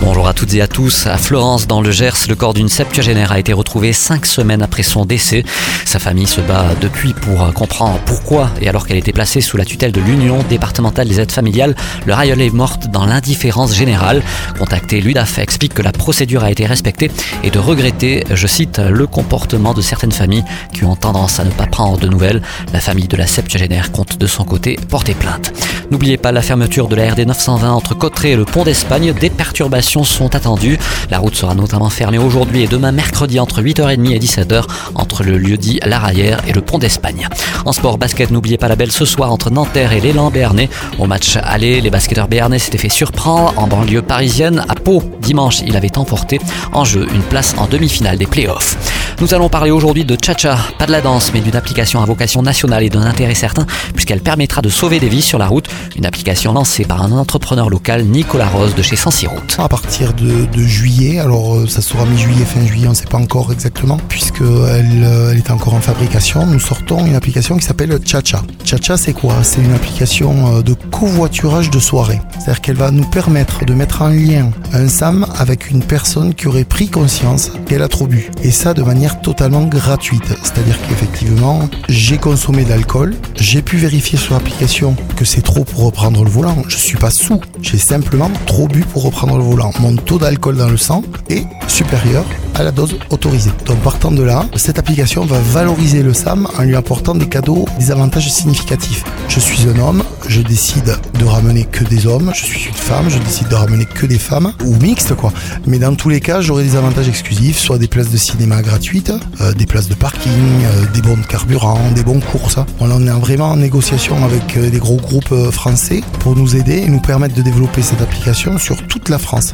Bonjour à toutes et à tous. À Florence, dans le Gers, le corps d'une septuagénaire a été retrouvé cinq semaines après son décès. Sa famille se bat depuis pour comprendre pourquoi et alors qu'elle était placée sous la tutelle de l'Union départementale des aides familiales, leur aïeul est morte dans l'indifférence générale. Contacté, l'UDAF explique que la procédure a été respectée et de regretter, je cite, le comportement de certaines familles qui ont tendance à ne pas prendre de nouvelles. La famille de la septuagénaire compte de son côté porter plainte. N'oubliez pas la fermeture de la RD 920 entre Cotteret et le pont d'Espagne. Des perturbations sont attendues. La route sera notamment fermée aujourd'hui et demain mercredi entre 8h30 et 17h entre le lieu dit La Rayère et le pont d'Espagne. En sport basket, n'oubliez pas la belle ce soir entre Nanterre et l'élan Béarnais. Au match aller, les basketteurs béarnais s'étaient fait surprendre en banlieue parisienne. À Pau, dimanche, il avait emporté en jeu une place en demi-finale des playoffs. Nous allons parler aujourd'hui de Chacha, pas de la danse, mais d'une application à vocation nationale et d'un intérêt certain, puisqu'elle permettra de sauver des vies sur la route. Une application lancée par un entrepreneur local, Nicolas Rose de chez Sensi Route. Partir de, juillet, alors euh, ça sera mi-juillet, fin juillet, on ne sait pas encore exactement, puisqu'elle euh, elle est encore en fabrication. Nous sortons une application qui s'appelle Chacha. Chacha, c'est quoi? C'est une application euh, de covoiturage de soirée. C'est-à-dire qu'elle va nous permettre de mettre en lien un SAM avec une personne qui aurait pris conscience qu'elle a trop bu. Et ça de manière totalement gratuite. C'est-à-dire qu'effectivement, j'ai consommé de l'alcool, j'ai pu vérifier sur l'application que c'est trop pour reprendre le volant. Je suis pas sous, j'ai simplement trop bu pour reprendre le volant. Mon taux d'alcool dans le sang est supérieur à la dose autorisée. Donc partant de là, cette application va valoriser le SAM en lui apportant des cadeaux, des avantages significatifs. Je suis un homme, je décide de ramener que des hommes, je suis une femme, je décide de ramener que des femmes, ou mixtes quoi. Mais dans tous les cas, j'aurai des avantages exclusifs, soit des places de cinéma gratuites, euh, des places de parking, euh, des bons de carburant, des bons courses. On en est vraiment en négociation avec euh, des gros groupes français pour nous aider et nous permettre de développer cette application sur toute la France.